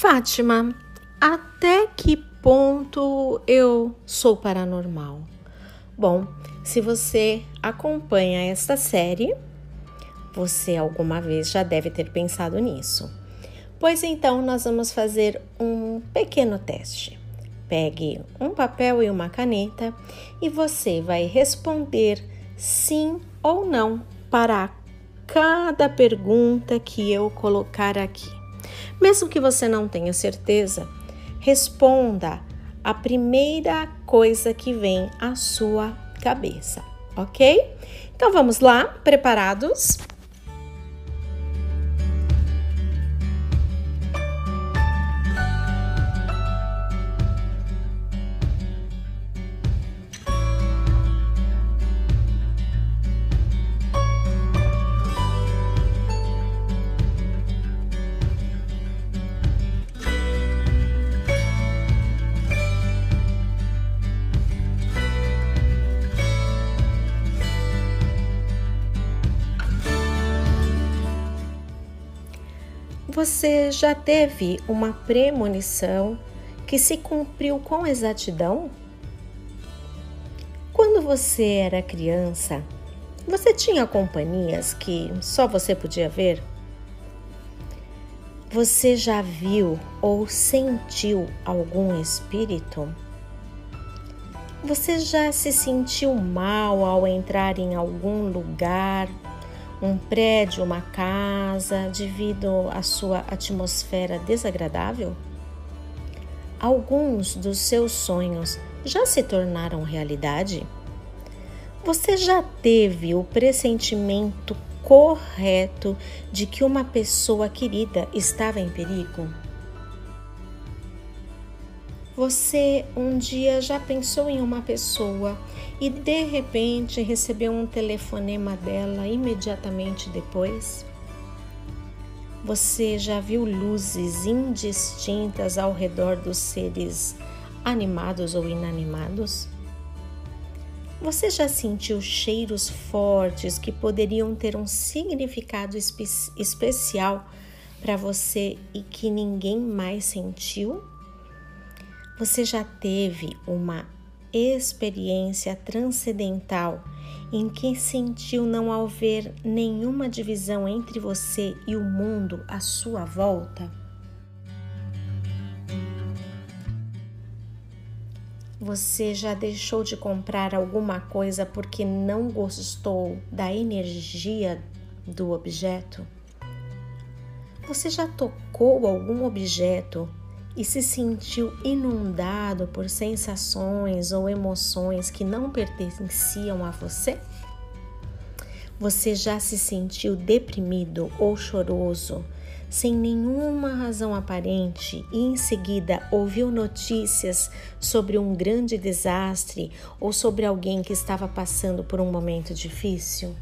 Fátima, até que ponto eu sou paranormal? Bom, se você acompanha esta série, você alguma vez já deve ter pensado nisso. Pois então, nós vamos fazer um pequeno teste. Pegue um papel e uma caneta e você vai responder sim ou não para cada pergunta que eu colocar aqui. Mesmo que você não tenha certeza, responda a primeira coisa que vem à sua cabeça, ok? Então vamos lá, preparados? Você já teve uma premonição que se cumpriu com exatidão? Quando você era criança, você tinha companhias que só você podia ver? Você já viu ou sentiu algum espírito? Você já se sentiu mal ao entrar em algum lugar um prédio, uma casa, devido à sua atmosfera desagradável? Alguns dos seus sonhos já se tornaram realidade? Você já teve o pressentimento correto de que uma pessoa querida estava em perigo? Você um dia já pensou em uma pessoa e de repente recebeu um telefonema dela imediatamente depois? Você já viu luzes indistintas ao redor dos seres animados ou inanimados? Você já sentiu cheiros fortes que poderiam ter um significado espe especial para você e que ninguém mais sentiu? Você já teve uma experiência transcendental em que sentiu não haver nenhuma divisão entre você e o mundo à sua volta? Você já deixou de comprar alguma coisa porque não gostou da energia do objeto? Você já tocou algum objeto e se sentiu inundado por sensações ou emoções que não pertenciam a você? Você já se sentiu deprimido ou choroso sem nenhuma razão aparente e em seguida ouviu notícias sobre um grande desastre ou sobre alguém que estava passando por um momento difícil?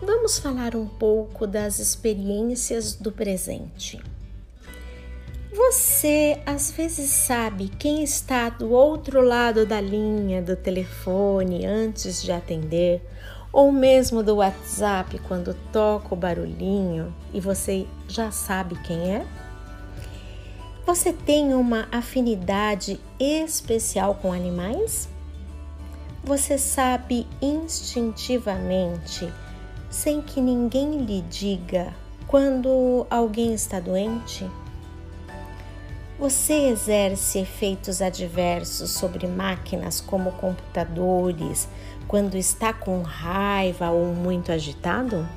Vamos falar um pouco das experiências do presente. Você às vezes sabe quem está do outro lado da linha do telefone antes de atender, ou mesmo do WhatsApp quando toca o barulhinho e você já sabe quem é? Você tem uma afinidade especial com animais? Você sabe instintivamente, sem que ninguém lhe diga, quando alguém está doente? Você exerce efeitos adversos sobre máquinas como computadores quando está com raiva ou muito agitado?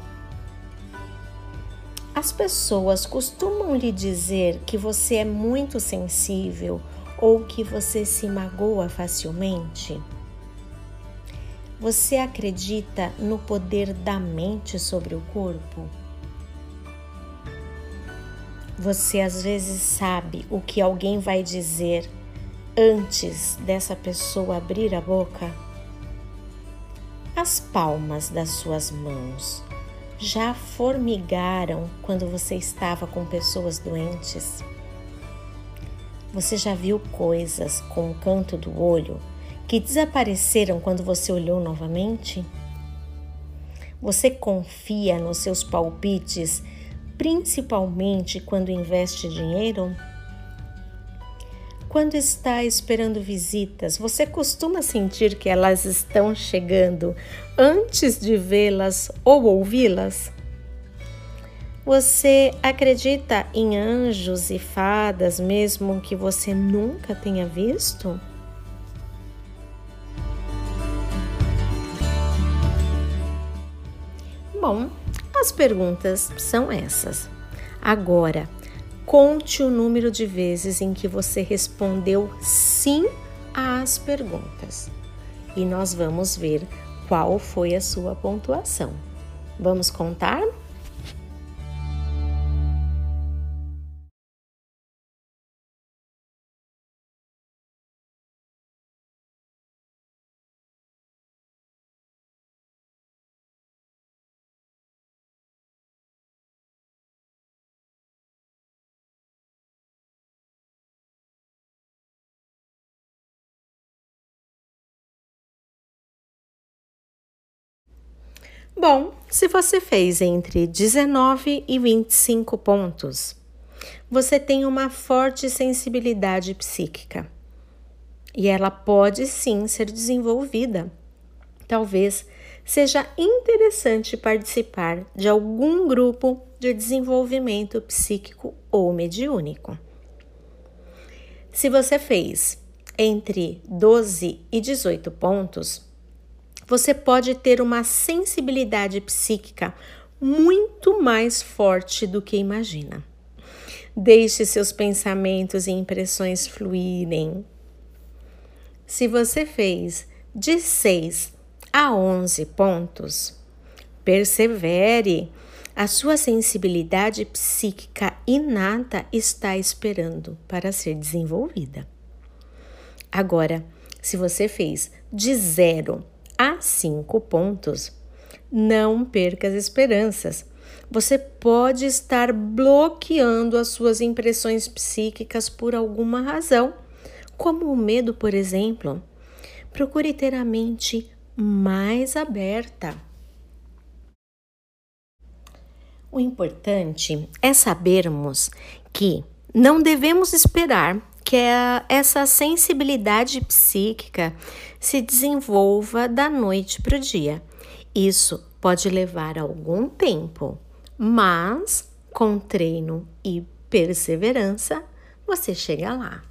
As pessoas costumam lhe dizer que você é muito sensível ou que você se magoa facilmente? Você acredita no poder da mente sobre o corpo? Você às vezes sabe o que alguém vai dizer antes dessa pessoa abrir a boca? As palmas das suas mãos já formigaram quando você estava com pessoas doentes? Você já viu coisas com o canto do olho que desapareceram quando você olhou novamente? Você confia nos seus palpites principalmente quando investe dinheiro? Quando está esperando visitas, você costuma sentir que elas estão chegando antes de vê-las ou ouvi-las? Você acredita em anjos e fadas mesmo que você nunca tenha visto? Bom, as perguntas são essas. Agora, Conte o número de vezes em que você respondeu sim às perguntas e nós vamos ver qual foi a sua pontuação. Vamos contar? Bom, se você fez entre 19 e 25 pontos, você tem uma forte sensibilidade psíquica e ela pode sim ser desenvolvida. Talvez seja interessante participar de algum grupo de desenvolvimento psíquico ou mediúnico. Se você fez entre 12 e 18 pontos, você pode ter uma sensibilidade psíquica muito mais forte do que imagina. Deixe seus pensamentos e impressões fluírem. Se você fez de 6 a 11 pontos, persevere. A sua sensibilidade psíquica inata está esperando para ser desenvolvida. Agora, se você fez de 0 a cinco pontos. Não perca as esperanças. Você pode estar bloqueando as suas impressões psíquicas por alguma razão, como o medo, por exemplo. Procure ter a mente mais aberta. O importante é sabermos que não devemos esperar que essa sensibilidade psíquica se desenvolva da noite para o dia. Isso pode levar algum tempo, mas com treino e perseverança você chega lá.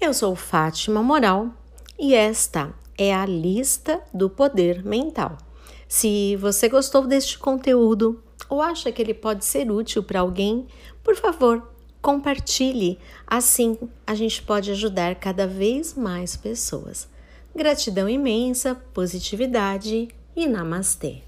Eu sou Fátima Moral e esta é a lista do poder mental. Se você gostou deste conteúdo ou acha que ele pode ser útil para alguém, por favor, compartilhe. Assim a gente pode ajudar cada vez mais pessoas. Gratidão imensa, positividade e namastê.